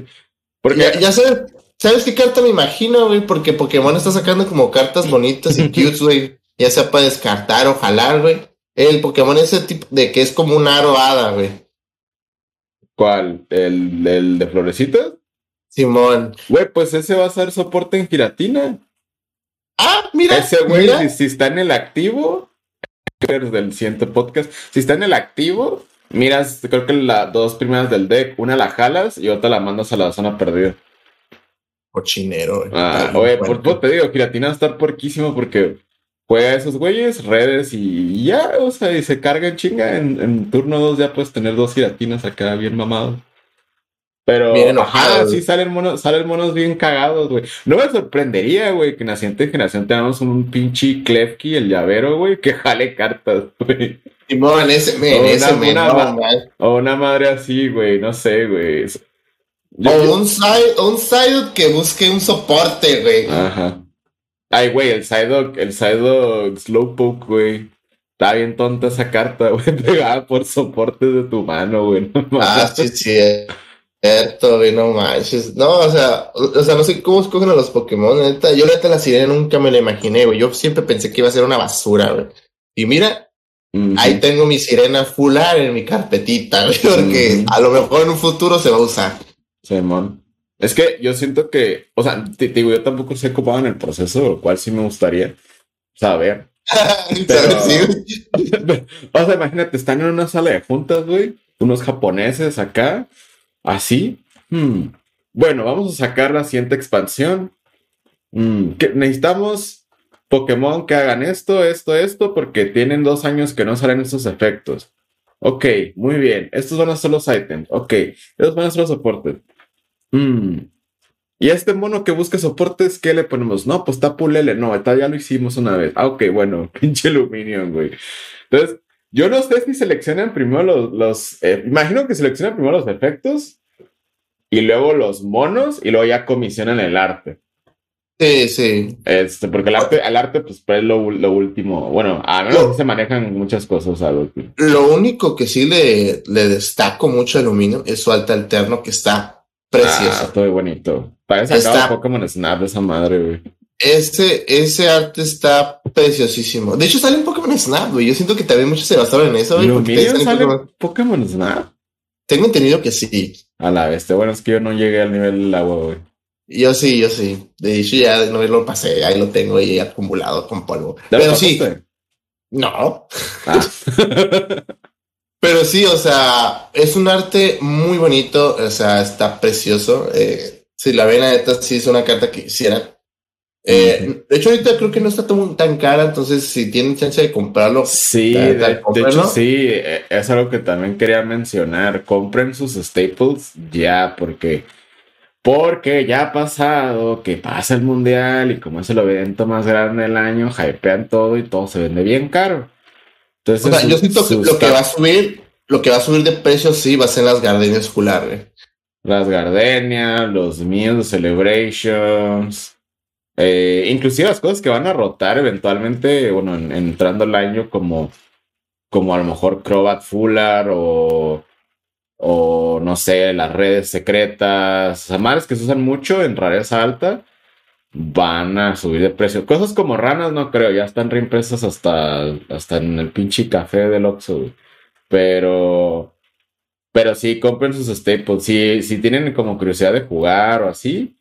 Porque Ya, ya sabes, ¿sabes qué carta me imagino, güey? Porque Pokémon está sacando como cartas bonitas y cutes, güey. Ya sea para descartar o jalar, güey. El Pokémon ese tipo de que es como un aro hada, güey. ¿cuál? ¿El, el de florecitas? Simón. Güey, pues ese va a ser soporte en giratina. Ah, mira. Ese güey, si, si está en el activo, del siguiente podcast, si está en el activo, miras, creo que las dos primeras del deck, una la jalas y otra la mandas a la zona perdida. Cochinero, güey. Ah, Está oye, por todo te digo, Giratina va a estar porquísimo porque juega a esos güeyes, redes y ya, o sea, y se carga en chinga. En, en turno 2 ya puedes tener dos giratinas acá bien mamados. Pero, Bien enojados. ajá, sí salen monos, salen monos bien cagados, güey. No me sorprendería, güey, que en la siguiente generación tengamos un pinche Klefki, el llavero, güey, que jale cartas, güey. Simón, ese, men, ese, men, una no, man. O una madre así, güey, no sé, güey. Yo- O un side, un side que busque un soporte, güey. Ajá. Ay, güey, el Psyduck, el Psyduck Slowpoke, güey. Está bien tonta esa carta, güey. Pegada por soporte de tu mano, güey. No Ah, sí, sí, es cierto, güey, no manches. No, o sea, o, sea, no sé cómo escogen a los Pokémon, neta. Yo neta la sirena nunca me la imaginé, güey. Yo siempre pensé que iba a ser una basura, güey. Y mira, ahí tengo mi sirena fular en mi carpetita, güey, porque a lo mejor en un futuro se va a usar. Simón. Es que yo siento que, o sea, te, te digo, yo tampoco sé cómo van el proceso, lo cual sí me gustaría saber. Pero- Sí, o sea, imagínate, están en una sala de juntas, güey. Unos japoneses acá, así. Hmm. Bueno, vamos a sacar la siguiente expansión. Hmm, ¿qué- Necesitamos Pokémon que hagan esto, esto, esto, porque tienen dos años que no salen estos efectos. Ok, muy bien. Estos van a ser los ítems. Ok, estos van a ser los soportes. Hmm. Y a este mono que busca soportes, ¿qué le ponemos? No, pues Tapu Lele. No, esta ya lo hicimos una vez. Ah, ok, bueno, pinche Luminion, güey. Entonces, yo no sé si seleccionan primero los. los eh, imagino que seleccionan primero los efectos y luego los monos y luego ya comisionan el arte. Sí, sí. Este, porque el arte, el arte, pues, es lo, lo último. Bueno, a menos se manejan muchas cosas. que- Lo único que sí le, le destaco mucho a Aluminio es su alta alterno que está Ah, precioso. está muy bonito. Parece Está- Pokémon Snap esa madre, güey. Ese, ese arte está preciosísimo. De hecho, sale en Pokémon Snap, güey. Yo siento que también muchos se basaron en eso, güey. ¿Luminion sale en Pokémon- Snap? Tengo entendido que sí. A la vez. Bueno, es que yo no llegué al nivel del agua, güey. Yo sí, yo sí. De hecho, ya no lo pasé. Ahí lo tengo ahí acumulado con polvo. ¿Ya lo Pero sí, no. Ah. Pero sí, o sea, es un arte muy bonito. O sea, está precioso. Eh, si la ven, neta, sí es una carta que quisiera. Eh, De hecho, ahorita creo que no está tan, tan cara. Entonces, si tienen chance de comprarlo, Sí, ¿Te- de, hecho sí, eh, es algo que también quería mencionar. Compren sus staples ya, porque porque ya ha pasado que pasa el mundial y como es el evento más grande del año, hypean todo y todo se vende bien caro. Entonces, O sea, yo siento que lo que va a subir, lo que va a subir de precio sí va a ser las gardenias escolar, güey. las gardenias, los Meal Celebrations, eh, inclusive las cosas que van a rotar eventualmente, bueno, en- entrando el año como, como a lo mejor Crobat Fuller o, o no sé, las redes secretas, o sea, madres que se usan mucho en rareza alta, van a subir de precio. Cosas como ranas no creo, ya están reimpresas hasta, hasta en el pinche café del Oxxo. Pero... Pero sí, compren sus staples. Si, si tienen como curiosidad de jugar o así,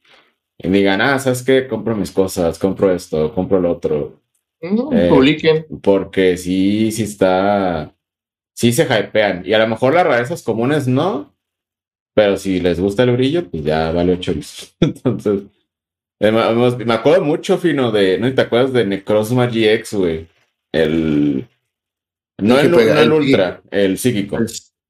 y digan, ah, ¿sabes qué? Compro mis cosas, compro esto, compro lo otro. No, Eh, publiquen. Porque sí, sí está. Sí se hypean. Y a lo mejor las rarezas comunes no. Pero si les gusta el brillo, pues ya vale 8 Entonces, eh, me acuerdo mucho, Fino, de. ¿No te acuerdas de Necrozma GX, güey? El. No el, el, Ultra, el psíquico.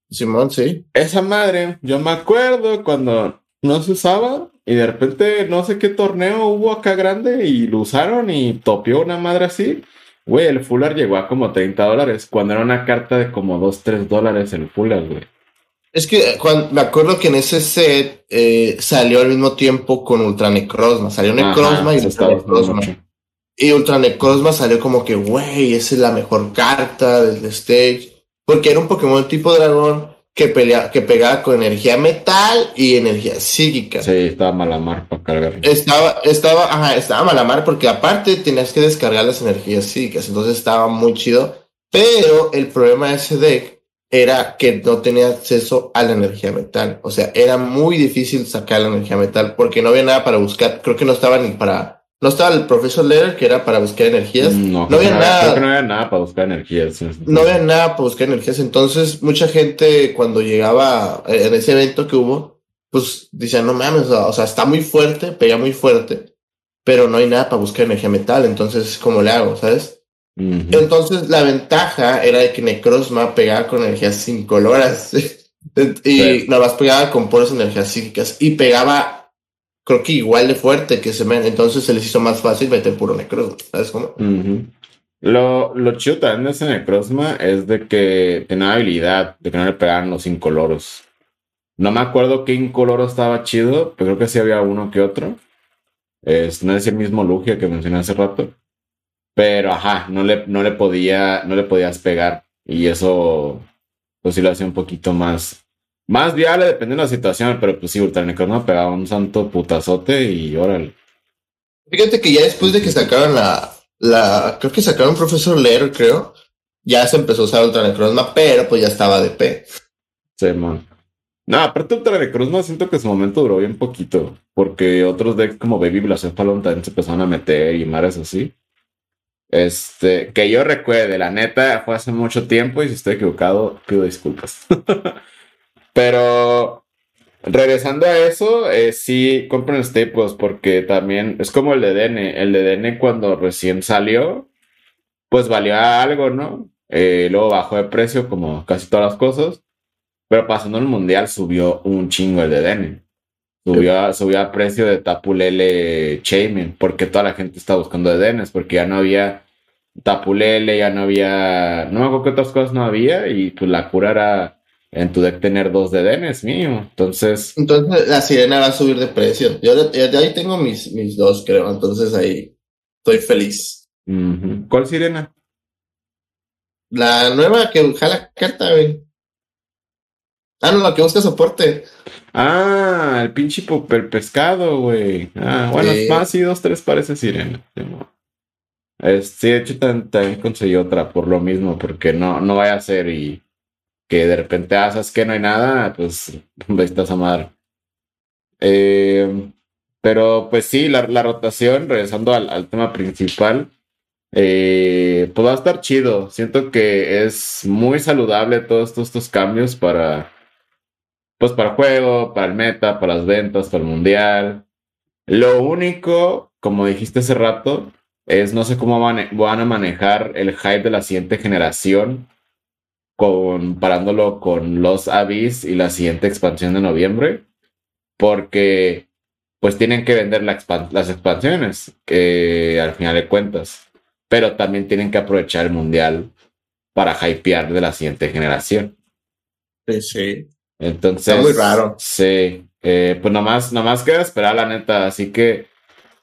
Simón, sí. Esa madre, yo me acuerdo cuando no se usaba y de repente no sé qué torneo hubo acá grande y lo usaron y topió una madre así. Güey, el Fuller llegó a como 30 dólares cuando era una carta de como 2, 3 dólares el Fuller, güey. Es que cuando, me acuerdo que en ese set eh, salió al mismo tiempo con Ultra Necrozma. Salió Necrozma y Ultra Necrozma. Y Ultra Necrozma salió como que, güey, esa es la mejor carta del stage. Porque era un Pokémon tipo dragón que, pelea, que pegaba con energía metal y energía psíquica. Sí, estaba malamar para cargar. Estaba, estaba, ajá, estaba malamar porque aparte tenías que descargar las energías psíquicas. Entonces estaba muy chido. Pero el problema de ese deck era que no tenía acceso a la energía metal. O sea, era muy difícil sacar la energía metal porque no había nada para buscar. Creo que no estaba ni para no estaba el profesor Letter, que era para buscar energías. No, había nada. no había nada para buscar energías. No había nada para buscar energías. Entonces, mucha gente cuando llegaba eh, en ese evento que hubo, pues decía, no mames, o sea, está muy fuerte, pega muy fuerte, pero no hay nada para buscar energía metal. Entonces, ¿cómo le hago? ¿Sabes? Entonces, la ventaja era de que Necrozma pegaba con energías sin coloras. y nada más pegaba con puras energías psíquicas. Y pegaba creo que igual de fuerte que se me... Entonces se les hizo más fácil meter puro Necrozma. ¿Sabes cómo? Lo, lo chido también de ese Necrozma es de que tenía habilidad de que no le pegaran los incoloros. No me acuerdo qué incoloro estaba chido, pero creo que sí había uno que otro. Es, no es el mismo Lugia que mencioné hace rato. Pero ajá, no le, no le podía, no le podías pegar. Y eso pues sí lo hacía un poquito más, más viable dependiendo de la situación, pero pues sí, Ultra Necrozma pegaba un santo putazote y órale. Fíjate que ya después de que sacaron la, la, creo que sacaron Profesor Lair, creo, ya se empezó a usar Ultra Necrozma, pero pues ya estaba de P. Sí, man. No, aparte Ultra Necrozma siento que su momento duró bien poquito, porque otros decks como Baby Blacephalon también se empezaron a meter y mares así. Este, que yo recuerde, la neta, fue hace mucho tiempo y si estoy equivocado, pido disculpas. Pero regresando a eso, eh, sí compren Staples porque también es como el de DN. El de cuando recién salió, pues valía algo, ¿no? Eh, luego bajó de precio como casi todas las cosas. Pero pasando el mundial subió un chingo el de DN. Subió, subió a precio de Tapulele Chamin porque toda la gente está buscando de DNs porque ya no había Tapulele, ya no había, no me acuerdo qué otras cosas no había y pues la cura era en tu deck tener dos de Denes mío. Entonces. Entonces la sirena va a subir de precio. Yo de, ahí tengo mis, mis dos, creo. Entonces ahí estoy feliz. ¿Cuál sirena? La nueva que jala carta, güey. Ah, no, la que busca soporte. Ah, el pinche el pescado, güey. Ah, bueno, más y dos, tres parece sirena. sí, de hecho también, conseguí otra por lo mismo, porque no, no vaya a ser y que de repente haces que no hay nada, pues estás a madre. Eh, pero pues sí, la, rotación, regresando al, tema principal, eh, pues va a estar chido. Siento que es muy saludable todos estos, cambios para, pues para el juego, para el meta, para las ventas, para el mundial. Lo único, como dijiste hace rato, es no sé cómo van a manejar el hype de la siguiente generación comparándolo con los Abyss y la siguiente expansión de noviembre, porque pues tienen que vender las expansiones, que al final de cuentas, pero también tienen que aprovechar el mundial para hypear de la siguiente generación. Sí, sí. Entonces. Está muy raro. Sí. Eh, pues nomás, nomás queda esperar, la neta. Así que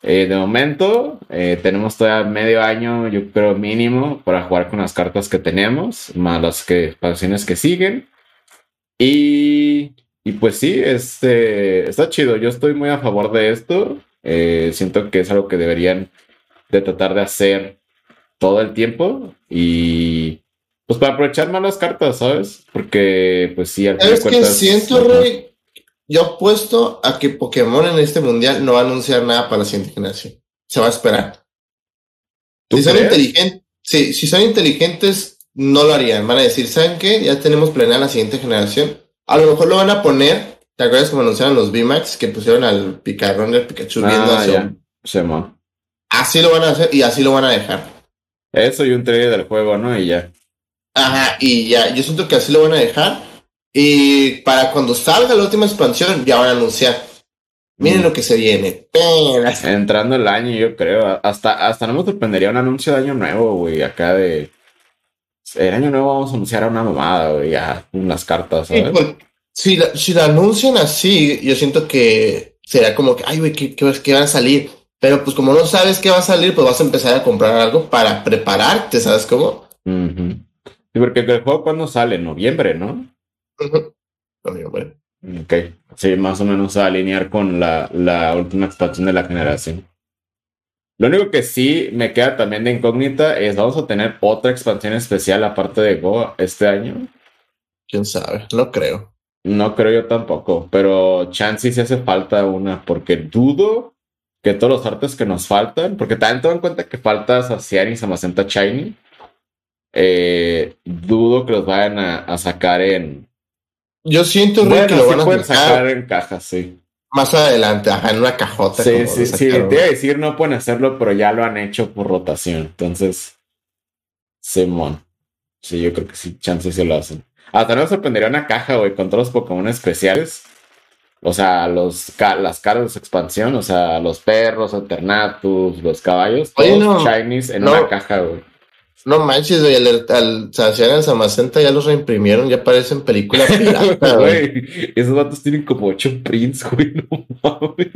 eh, de momento, eh, tenemos todavía medio año, yo creo mínimo, para jugar con las cartas que tenemos, más las que, expansiones que siguen. Y, y pues sí, este, está chido. Yo estoy muy a favor de esto. Eh, siento que es algo que deberían de tratar de hacer todo el tiempo y pues para aprovechar más las cartas, ¿sabes? Porque pues sí, al final Es que siento, Rey, yo apuesto a que Pokémon en este mundial no va a anunciar nada para la siguiente generación. Se va a esperar. Si son inteligentes, si son inteligentes, no lo harían. Van a decir, ¿saben qué? Ya tenemos planeada la siguiente generación. A lo mejor lo van a poner ¿Te acuerdas cómo anunciaron los VMAX que pusieron al picarrón del Pikachu viendo Ah, ya. un- Simón. Así lo van a hacer y así lo van a dejar. Eso y un trailer del juego, ¿no? Y ya. Ajá, y ya, yo siento que así lo van a dejar. Y para cuando salga la última expansión, ya van a anunciar. Miren Mm. lo que se viene. Penas. Entrando el año, yo creo. Hasta, hasta no me sorprendería un anuncio de año nuevo, güey. Acá de. El año nuevo vamos a anunciar a una mamada, güey. Ya, con las cartas, Sí, ¿sabes? por- si, la, si la anuncian así, yo siento que será como que, ay, güey, ¿qué, qué, qué van a salir? Pero pues como no sabes qué va a salir, pues vas a empezar a comprar algo para prepararte, ¿sabes cómo? Ujú. Sí, porque el juego cuando sale, en noviembre, ¿no? Bueno. Ok. Sí, más o menos a alinear con la, la última expansión de la generación. Lo único que sí me queda también de incógnita es, ¿vamos a tener otra expansión especial aparte de Go este año? quién sabe, no creo. No creo yo tampoco, pero chance sí hace falta una, porque dudo que todos los artes que nos faltan, porque también toman en cuenta que falta Sacian y Samacenta Shiny, eh, dudo que los vayan a, a sacar en... Yo siento Rick, Bueno, que lo sí van a pueden sacar sacar en cajas, sí. más adelante, ajá, en una cajota. Sí, como sí, sí, te iba a decir no pueden hacerlo, pero ya lo han hecho por rotación, entonces... Simón. Sí, yo creo que sí, chance se lo hacen. Hasta no me sorprendería una caja, güey, con todos los Pokémon especiales. O sea, los ca- las caras de su expansión, o sea, los perros, Alternatus, los caballos, todos Oye, no, shinies en no. una caja, güey. No manches, güey, al, al en Samacenta ya los reimprimieron, ya parecen película pirata, güey. Esos datos tienen como ocho prints, güey, no mames.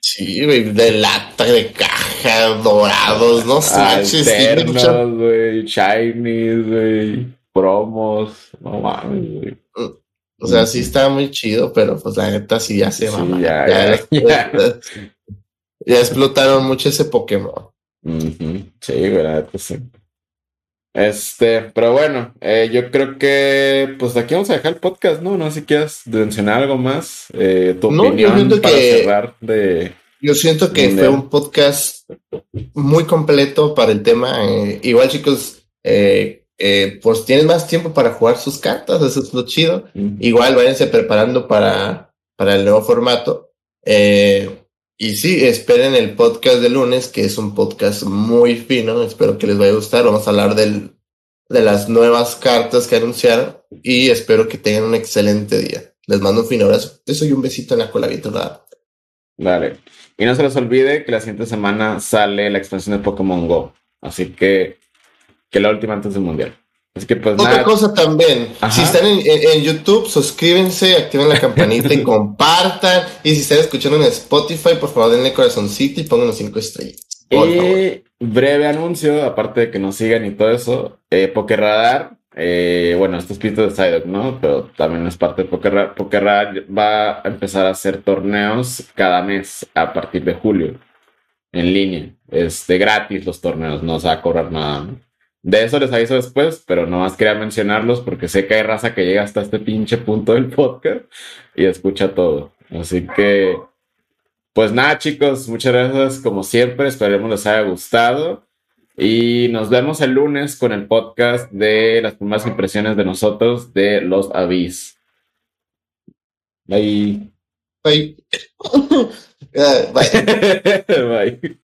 Sí, güey, de lata, de caja, dorados, no sé, manches, Alternos, güey, shinies, güey, promos, no mames, güey. O sea, sí está muy chido, pero pues la neta sí ya se Sí, mama. ya, Ya, ya, explotaron mucho ese Pokémon. Ujú, Sí, güey, la neta sí. Este, pero bueno, eh, yo creo que pues aquí vamos a dejar el podcast, ¿no? No sé si quieras mencionar algo más. Eh, tu No, yo opinión siento para que- cerrar de. Yo siento que fue un podcast muy completo para el tema. eh, igual, chicos, eh, pues tienen más tiempo para jugar sus cartas, eso es lo chido. Igual váyanse preparando para, para el nuevo formato. Eh, y sí, esperen el podcast de lunes, que es un podcast muy fino. Espero que les vaya a gustar. Vamos a hablar de las nuevas cartas que anunciaron. Y espero que tengan un excelente día. Les mando un fino abrazo. Eso y un besito en la cola, nada. Dale. Y no se les olvide que la siguiente semana sale la expansión de Pokémon Go. Así que, que la última antes del mundial. Así que pues Otra nada. cosa también, Ajá. si están en, en- en YouTube, suscríbanse, activen la campanita y compartan. Y si están escuchando en Spotify, por favor denle corazoncito y pongan los cinco estrellas. Por favor. Y breve anuncio, aparte de que nos sigan y todo eso, eh, Pokerradar, eh, bueno, esto es pito de Psyduck, ¿no? Pero también es parte de Pokerradar. Pokerradar va a empezar a hacer torneos cada mes a partir de julio, en línea. Este, gratis los torneos, no se va a cobrar nada, ¿no? De eso les aviso después, pero nomás quería mencionarlos porque sé que hay raza que llega hasta este pinche punto del podcast y escucha todo. Así que pues nada, chicos, muchas gracias como siempre. Esperemos les haya gustado. Y nos vemos el lunes con el podcast de las primeras impresiones de nosotros de los avis. Bye. Bye. Bye. Bye.